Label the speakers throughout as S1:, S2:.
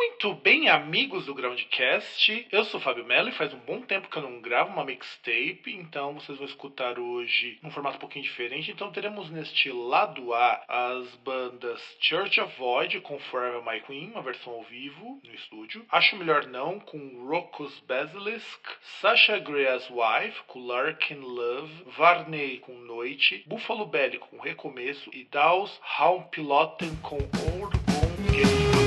S1: Muito bem, amigos do Groundcast. Eu sou o Fábio Mello e faz um bom tempo que eu não gravo uma mixtape, então vocês vão escutar hoje num formato um pouquinho diferente. Então teremos neste lado A as bandas Church of Void com Forever My Queen, uma versão ao vivo no estúdio. Acho Melhor Não com Rockus Basilisk, Sasha Grey as Wife com Larkin Love, Varney com Noite, Buffalo Belly com Recomeço e Daus Piloten com Bone Game.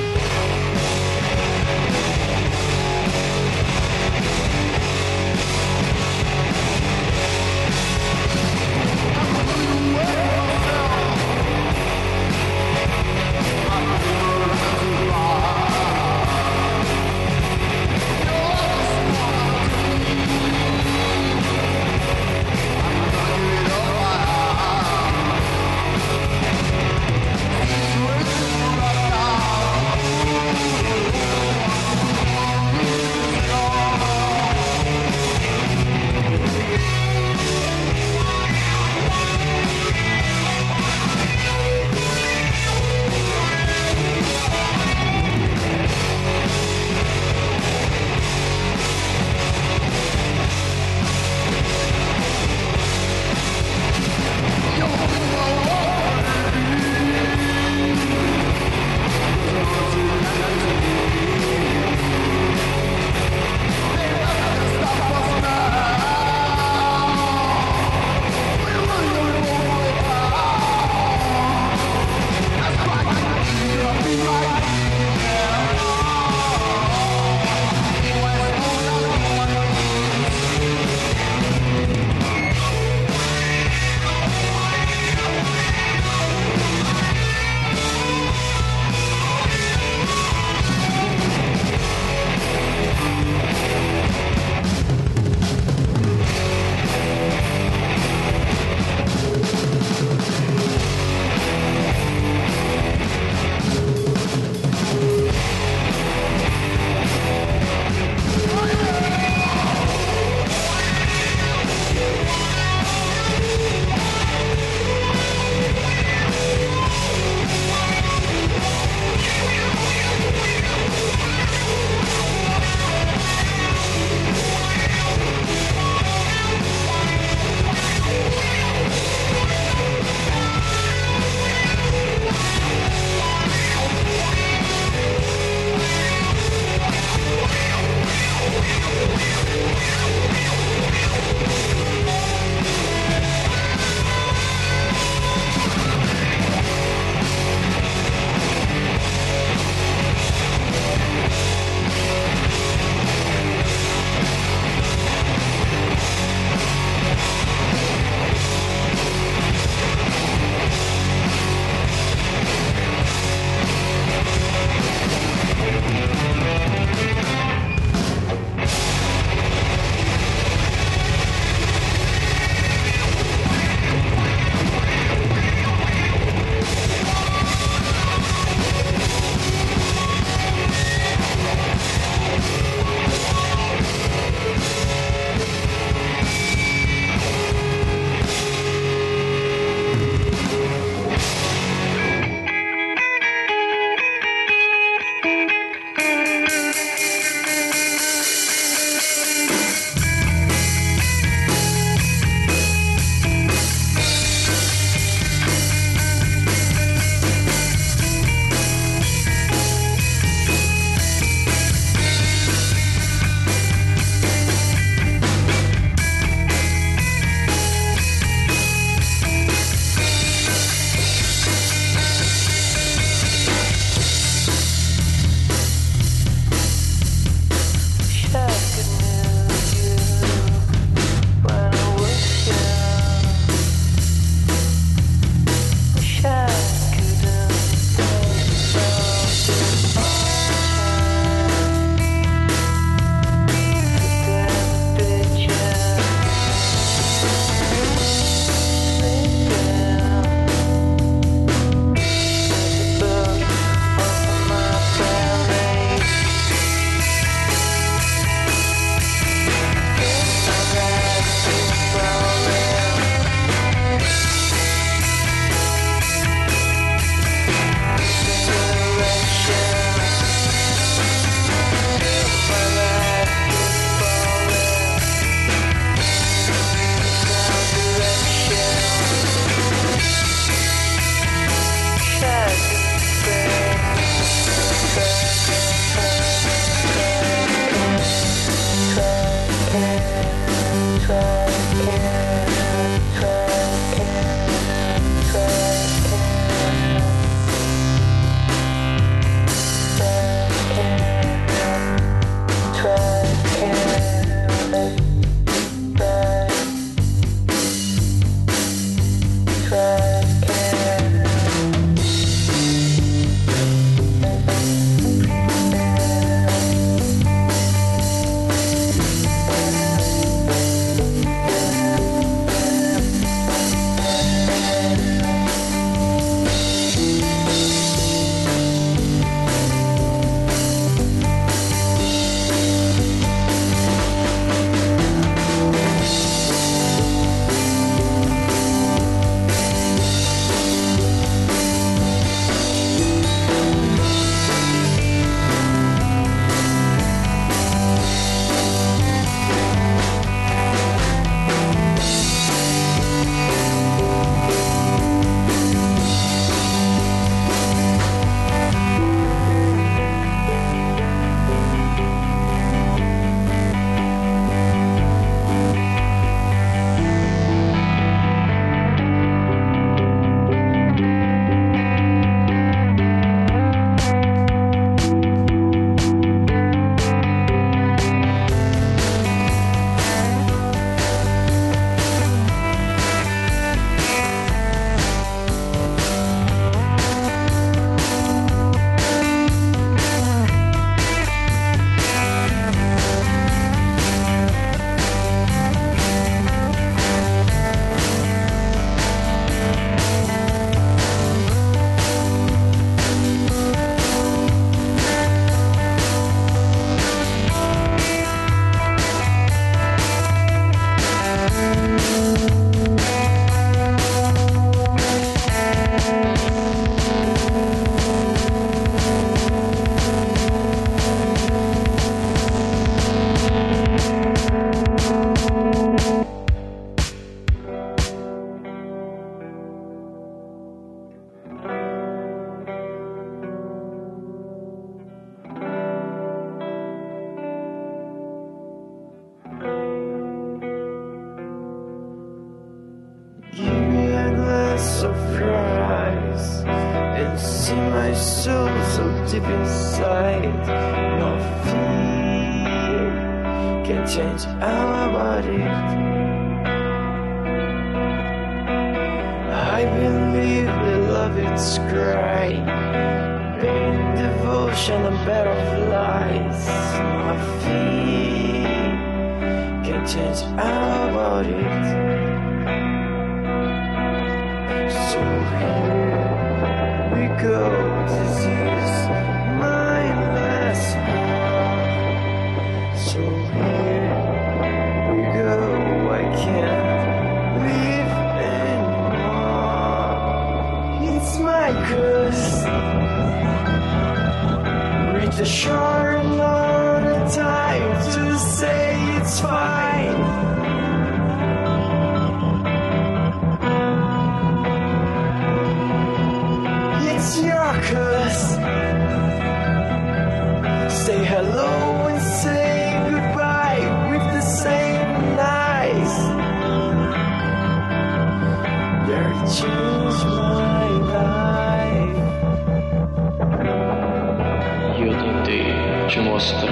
S2: nostro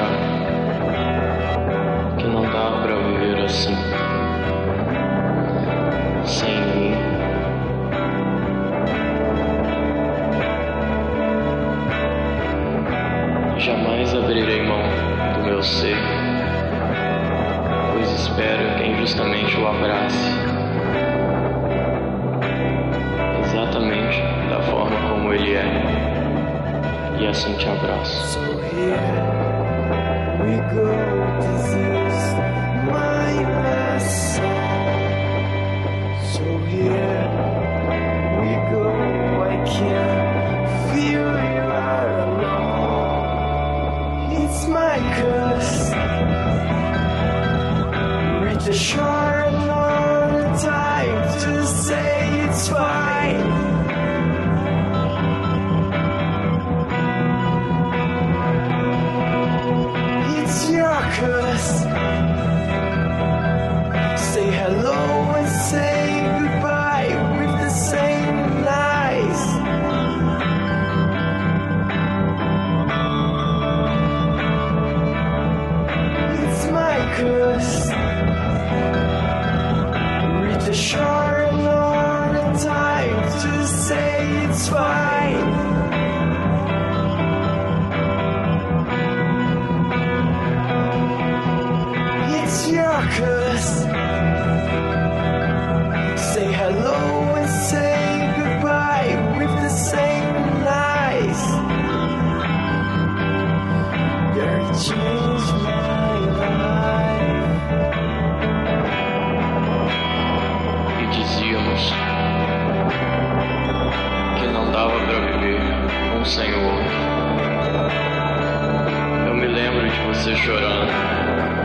S2: chorando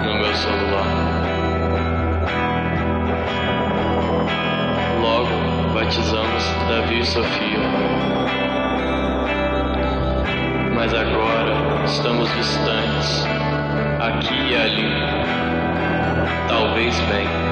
S2: no meu celular. Logo batizamos Davi e Sofia. Mas agora estamos distantes, aqui e ali. Talvez bem.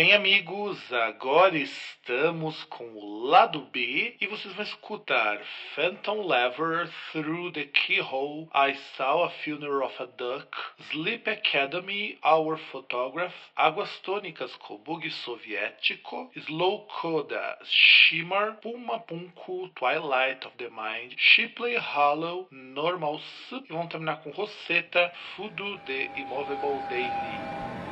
S1: Bem, amigos, agora estamos com o lado B e vocês vão escutar Phantom Lever, Through the Keyhole, I Saw a Funeral of a Duck, Sleep Academy, Our Photograph, Águas Tônicas com Bug Soviético, Slow Coda, Shimmer, Puma Punku, Twilight of the Mind, Shipley Hollow, Normal e vamos terminar com Rosetta, Fudo The Immovable Daily.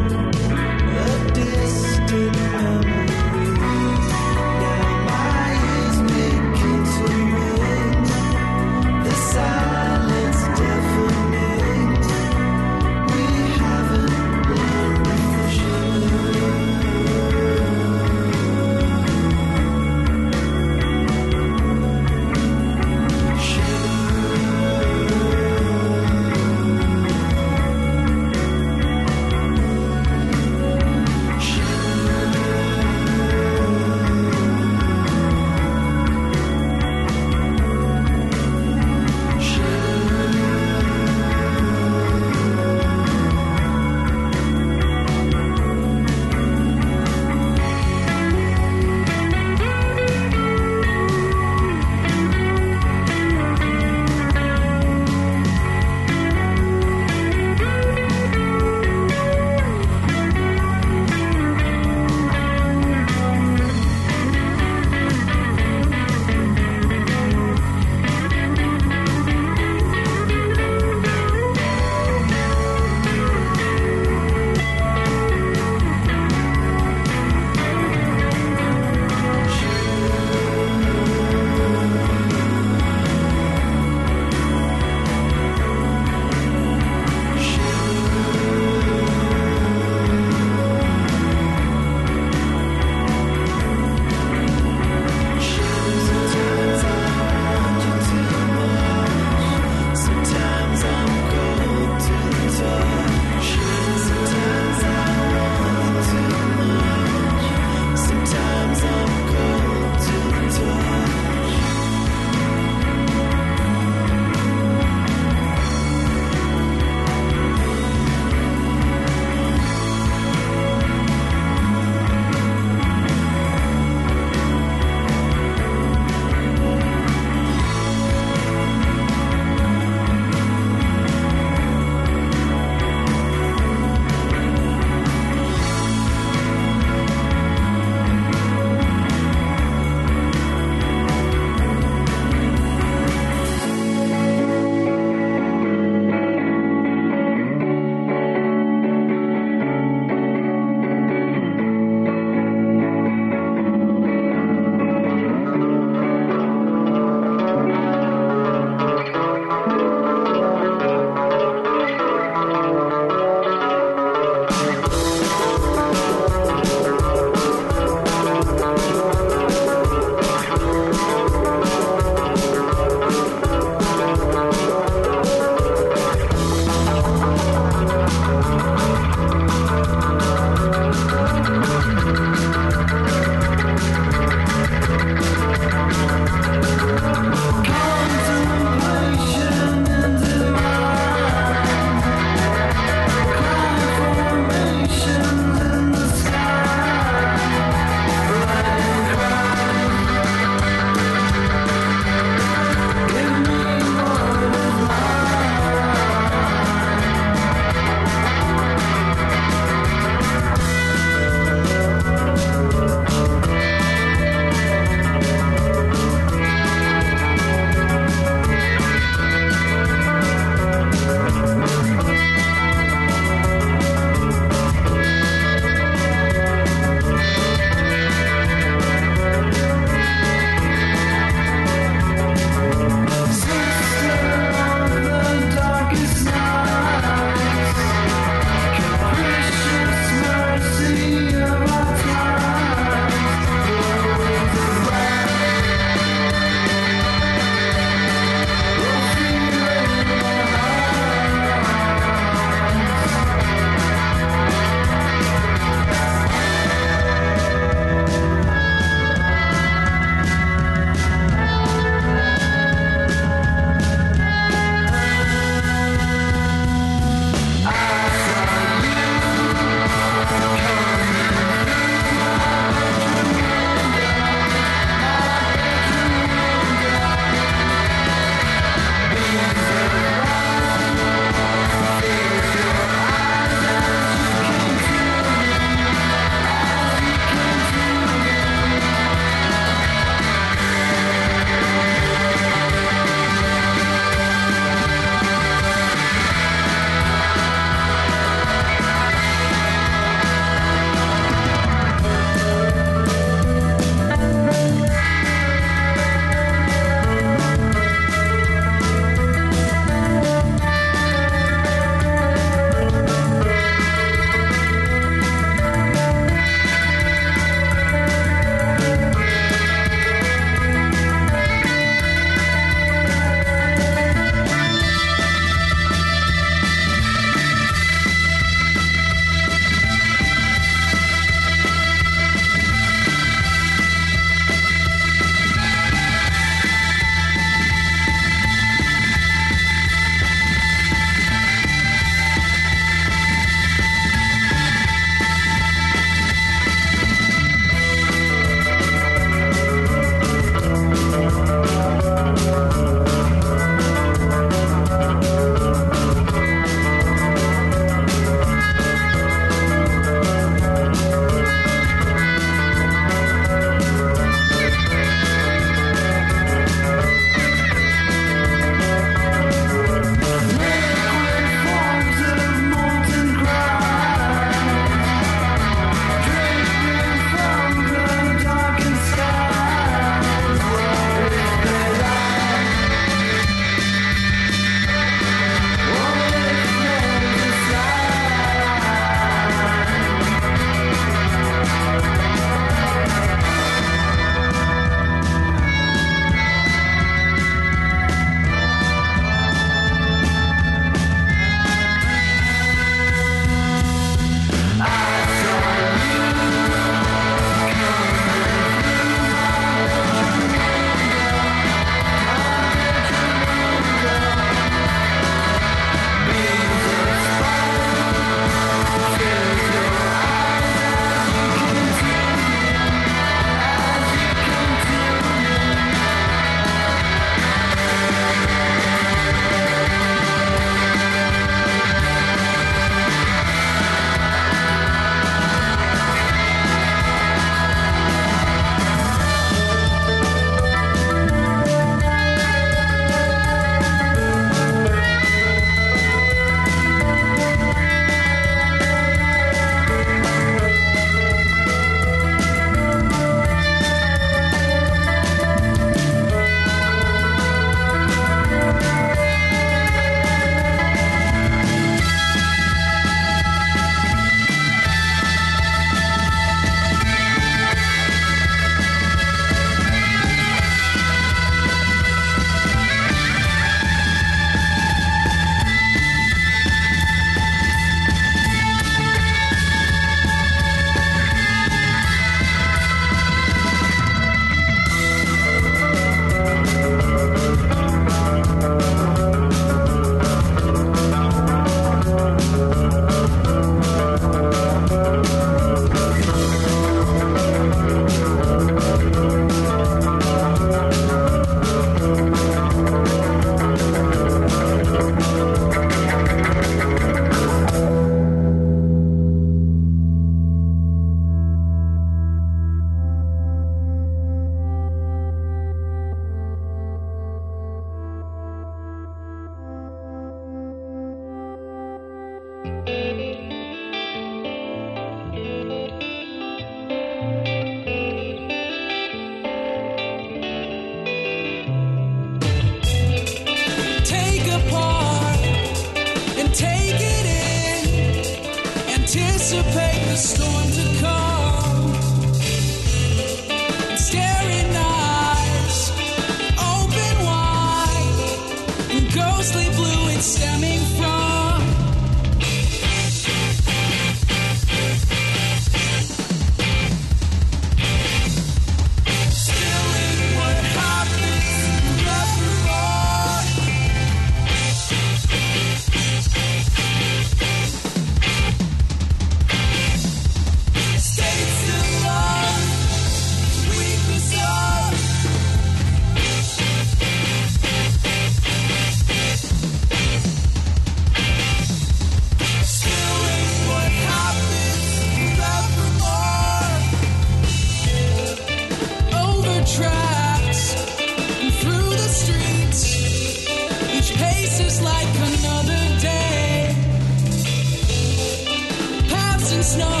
S3: snow.